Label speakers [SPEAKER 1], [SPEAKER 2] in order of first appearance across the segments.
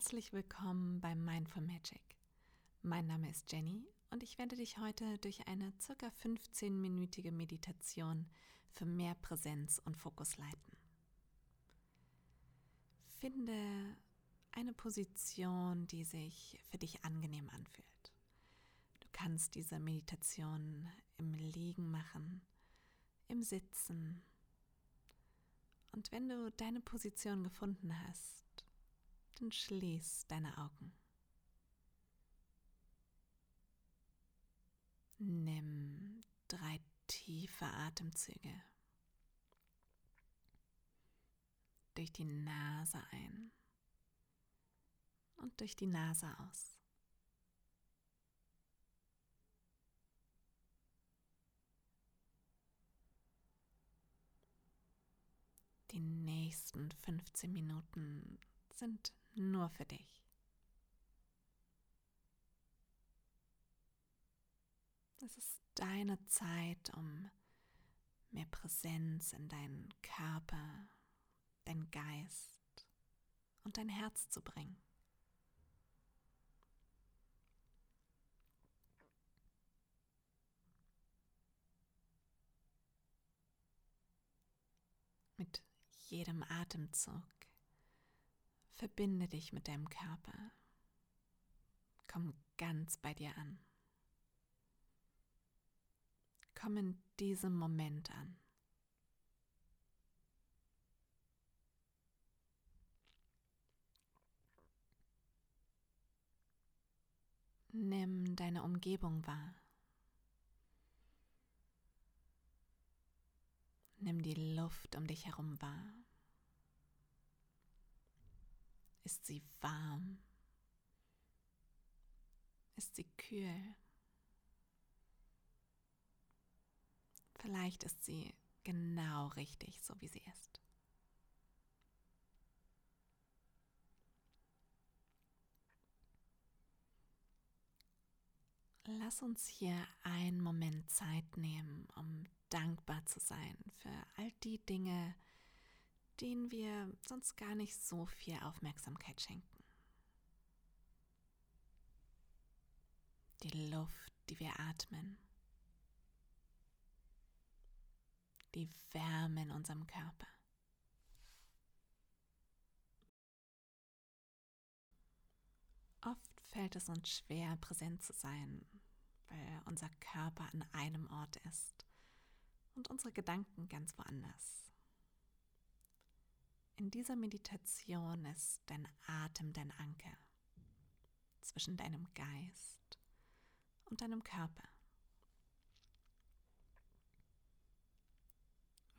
[SPEAKER 1] Herzlich willkommen bei Mindful Magic. Mein Name ist Jenny und ich werde dich heute durch eine circa 15-minütige Meditation für mehr Präsenz und Fokus leiten. Finde eine Position, die sich für dich angenehm anfühlt. Du kannst diese Meditation im Liegen machen, im Sitzen. Und wenn du deine Position gefunden hast, dann schließ deine Augen. Nimm drei tiefe Atemzüge durch die Nase ein und durch die Nase aus. Die nächsten 15 Minuten sind nur für dich. Es ist deine Zeit, um mehr Präsenz in deinen Körper, deinen Geist und dein Herz zu bringen. Mit jedem Atemzug Verbinde dich mit deinem Körper. Komm ganz bei dir an. Komm in diesem Moment an. Nimm deine Umgebung wahr. Nimm die Luft um dich herum wahr. Ist sie warm? Ist sie kühl? Vielleicht ist sie genau richtig, so wie sie ist. Lass uns hier einen Moment Zeit nehmen, um dankbar zu sein für all die Dinge, die denen wir sonst gar nicht so viel Aufmerksamkeit schenken. Die Luft, die wir atmen. Die Wärme in unserem Körper. Oft fällt es uns schwer, präsent zu sein, weil unser Körper an einem Ort ist und unsere Gedanken ganz woanders. In dieser Meditation ist dein Atem dein Anker zwischen deinem Geist und deinem Körper.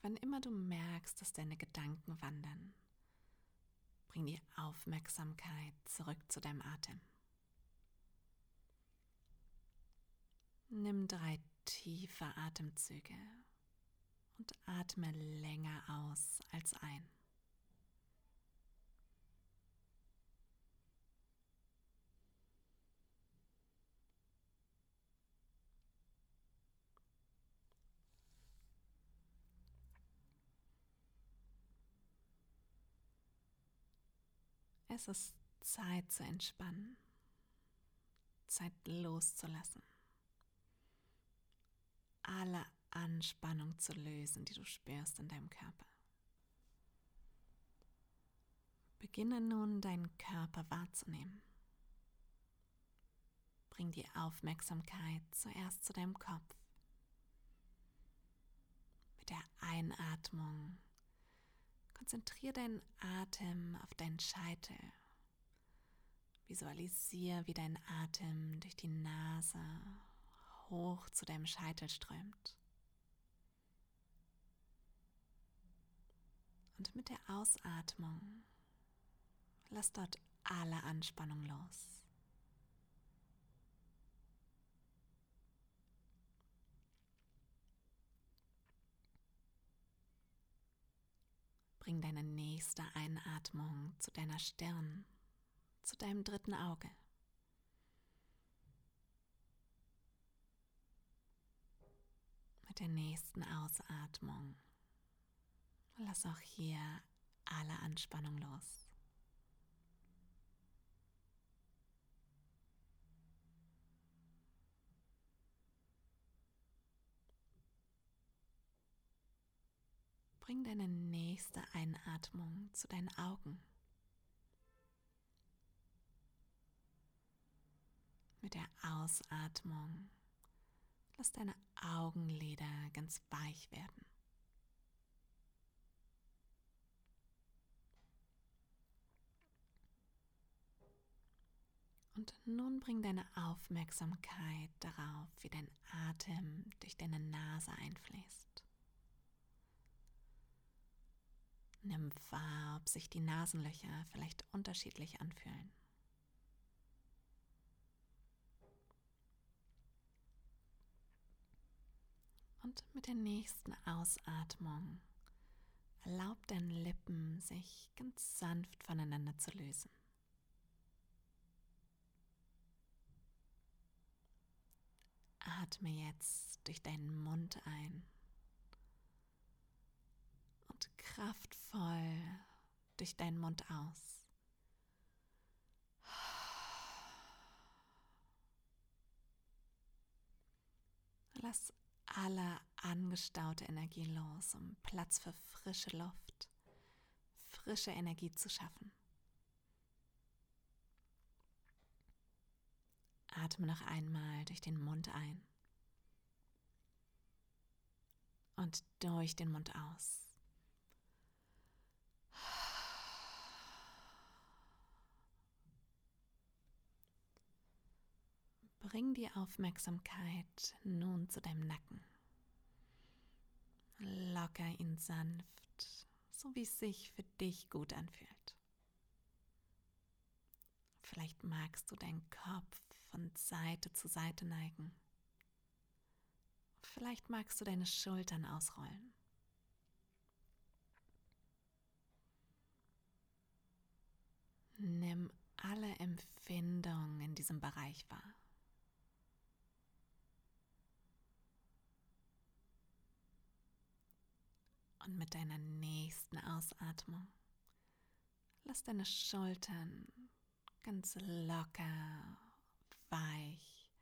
[SPEAKER 1] Wann immer du merkst, dass deine Gedanken wandern, bring die Aufmerksamkeit zurück zu deinem Atem. Nimm drei tiefe Atemzüge und atme länger aus als ein. Es ist Zeit zu entspannen, Zeit loszulassen, alle Anspannung zu lösen, die du spürst in deinem Körper. Beginne nun deinen Körper wahrzunehmen. Bring die Aufmerksamkeit zuerst zu deinem Kopf. Mit der Einatmung Konzentriere deinen Atem auf deinen Scheitel. Visualisiere, wie dein Atem durch die Nase hoch zu deinem Scheitel strömt. Und mit der Ausatmung lass dort alle Anspannung los. Bring deine nächste Einatmung zu deiner Stirn, zu deinem dritten Auge. Mit der nächsten Ausatmung lass auch hier alle Anspannung los. Bring deine nächste Einatmung zu deinen Augen. Mit der Ausatmung lass deine Augenlider ganz weich werden. Und nun bring deine Aufmerksamkeit darauf, wie dein Atem durch deine Nase einfließt. Nimm wahr, ob sich die Nasenlöcher vielleicht unterschiedlich anfühlen. Und mit der nächsten Ausatmung erlaub deinen Lippen sich ganz sanft voneinander zu lösen. Atme jetzt durch deinen Mund ein kraftvoll durch deinen Mund aus. Lass alle angestaute Energie los, um Platz für frische Luft, frische Energie zu schaffen. Atme noch einmal durch den Mund ein und durch den Mund aus. Bring die Aufmerksamkeit nun zu deinem Nacken. Locker ihn sanft, so wie es sich für dich gut anfühlt. Vielleicht magst du deinen Kopf von Seite zu Seite neigen. Vielleicht magst du deine Schultern ausrollen. Nimm alle Empfindungen in diesem Bereich wahr. Und mit deiner nächsten Ausatmung lass deine Schultern ganz locker weich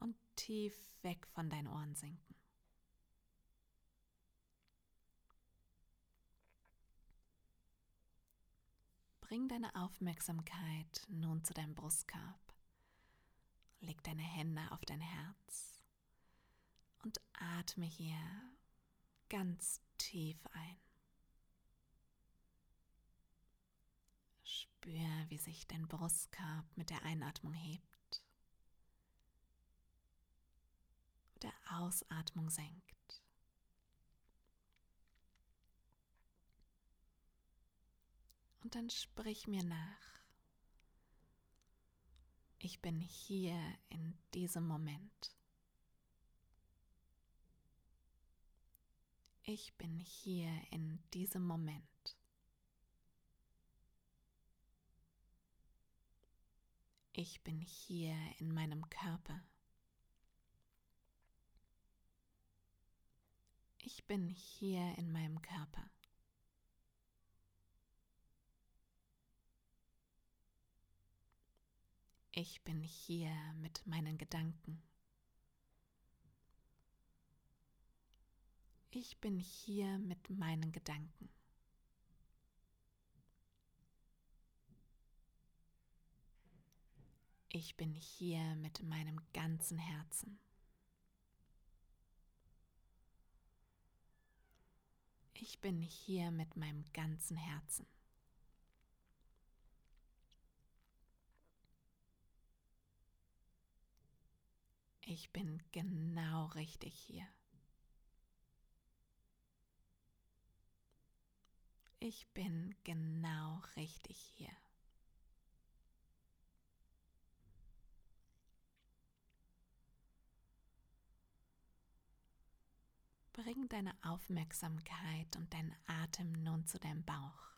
[SPEAKER 1] und tief weg von deinen Ohren sinken. Bring deine Aufmerksamkeit nun zu deinem Brustkorb. Leg deine Hände auf dein Herz und atme hier ganz tief ein. Spür, wie sich dein Brustkorb mit der Einatmung hebt. der Ausatmung senkt. Und dann sprich mir nach. Ich bin hier in diesem Moment. Ich bin hier in diesem Moment. Ich bin hier in meinem Körper. Ich bin hier in meinem Körper. Ich bin hier mit meinen Gedanken. Ich bin hier mit meinen Gedanken. Ich bin hier mit meinem ganzen Herzen. Ich bin hier mit meinem ganzen Herzen. Ich bin genau richtig hier. Ich bin genau richtig hier. Bring deine Aufmerksamkeit und deinen Atem nun zu deinem Bauch.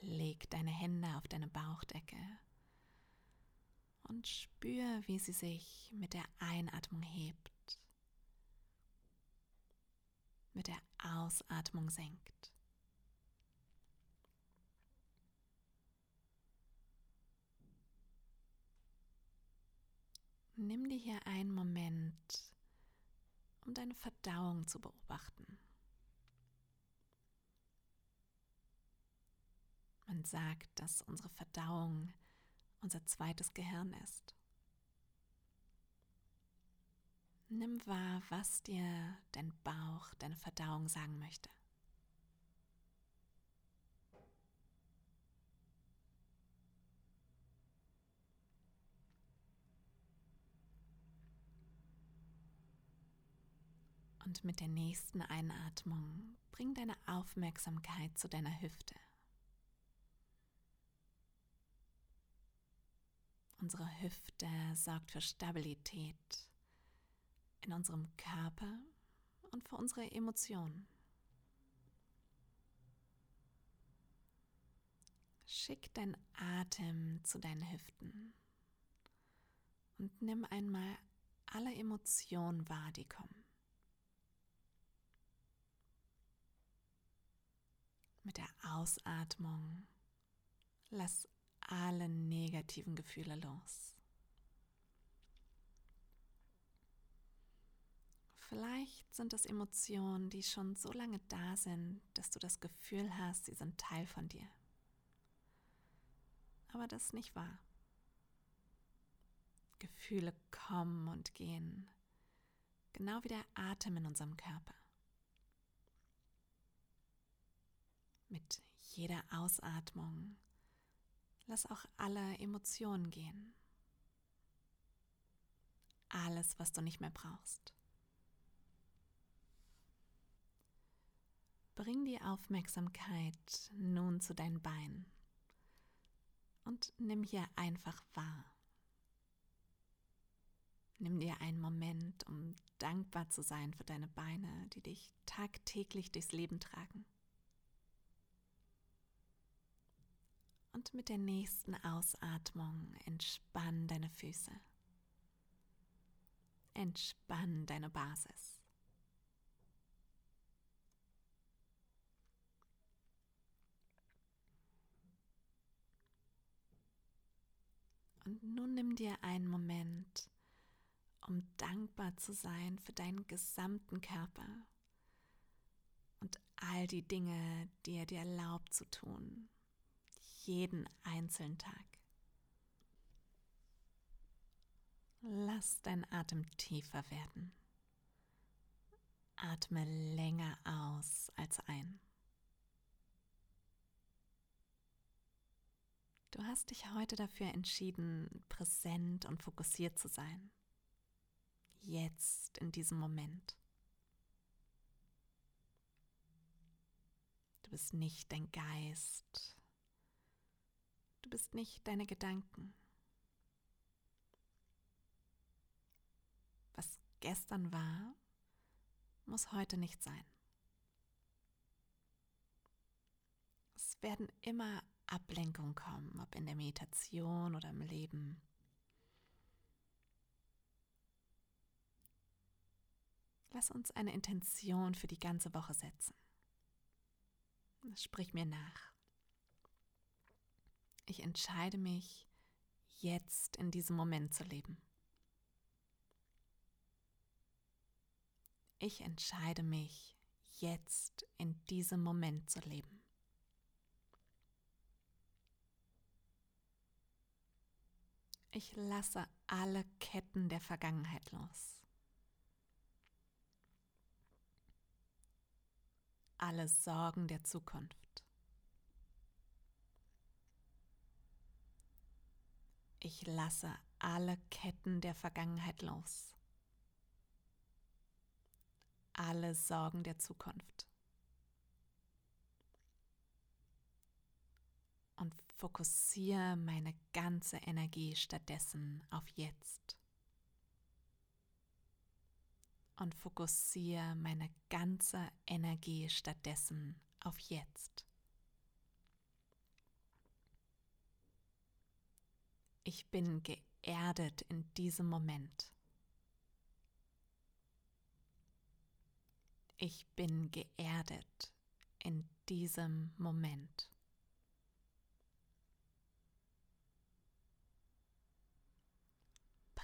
[SPEAKER 1] Leg deine Hände auf deine Bauchdecke und spür, wie sie sich mit der Einatmung hebt, mit der Ausatmung senkt. Nimm dir hier einen Moment, um deine Verdauung zu beobachten. Man sagt, dass unsere Verdauung unser zweites Gehirn ist. Nimm wahr, was dir dein Bauch, deine Verdauung sagen möchte. Und mit der nächsten Einatmung bring deine Aufmerksamkeit zu deiner Hüfte. Unsere Hüfte sorgt für Stabilität in unserem Körper und für unsere Emotionen. Schick deinen Atem zu deinen Hüften und nimm einmal alle Emotionen wahr, die kommen. Mit der Ausatmung lass alle negativen Gefühle los. Vielleicht sind es Emotionen, die schon so lange da sind, dass du das Gefühl hast, sie sind Teil von dir. Aber das ist nicht wahr. Gefühle kommen und gehen, genau wie der Atem in unserem Körper. Mit jeder Ausatmung lass auch alle Emotionen gehen. Alles, was du nicht mehr brauchst. Bring die Aufmerksamkeit nun zu deinen Beinen und nimm hier einfach wahr. Nimm dir einen Moment, um dankbar zu sein für deine Beine, die dich tagtäglich durchs Leben tragen. Und mit der nächsten Ausatmung entspann deine Füße. Entspann deine Basis. Und nun nimm dir einen Moment, um dankbar zu sein für deinen gesamten Körper und all die Dinge, die er dir erlaubt zu tun jeden einzelnen Tag. Lass dein Atem tiefer werden. Atme länger aus als ein. Du hast dich heute dafür entschieden, präsent und fokussiert zu sein. Jetzt in diesem Moment. Du bist nicht dein Geist, Du bist nicht deine Gedanken. Was gestern war, muss heute nicht sein. Es werden immer Ablenkungen kommen, ob in der Meditation oder im Leben. Lass uns eine Intention für die ganze Woche setzen. Sprich mir nach. Ich entscheide mich, jetzt in diesem Moment zu leben. Ich entscheide mich, jetzt in diesem Moment zu leben. Ich lasse alle Ketten der Vergangenheit los. Alle Sorgen der Zukunft. Ich lasse alle Ketten der Vergangenheit los. Alle Sorgen der Zukunft. Und fokussiere meine ganze Energie stattdessen auf jetzt. Und fokussiere meine ganze Energie stattdessen auf jetzt. Ich bin geerdet in diesem Moment. Ich bin geerdet in diesem Moment.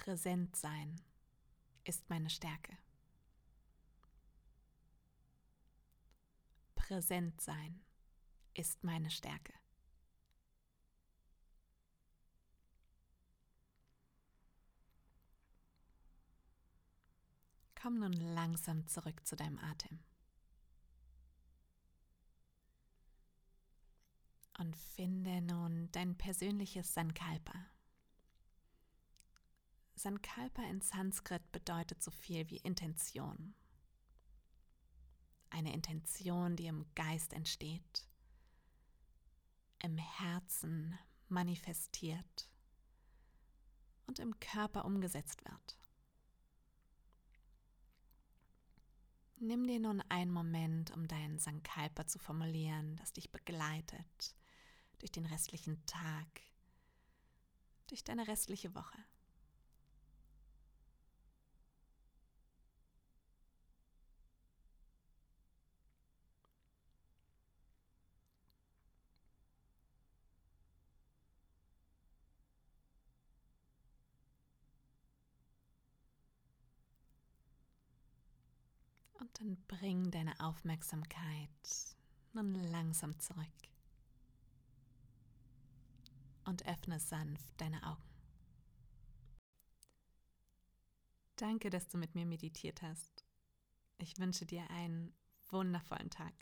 [SPEAKER 1] präsent sein ist meine Stärke. Präsent sein ist meine Stärke. Komm nun langsam zurück zu deinem Atem. Und finde nun dein persönliches Sankalpa. Sankalpa in Sanskrit bedeutet so viel wie Intention. Eine Intention, die im Geist entsteht, im Herzen manifestiert und im Körper umgesetzt wird. Nimm dir nun einen Moment, um deinen Sankalpa zu formulieren, das dich begleitet durch den restlichen Tag, durch deine restliche Woche. Dann bring deine Aufmerksamkeit nun langsam zurück. Und öffne sanft deine Augen. Danke, dass du mit mir meditiert hast. Ich wünsche dir einen wundervollen Tag.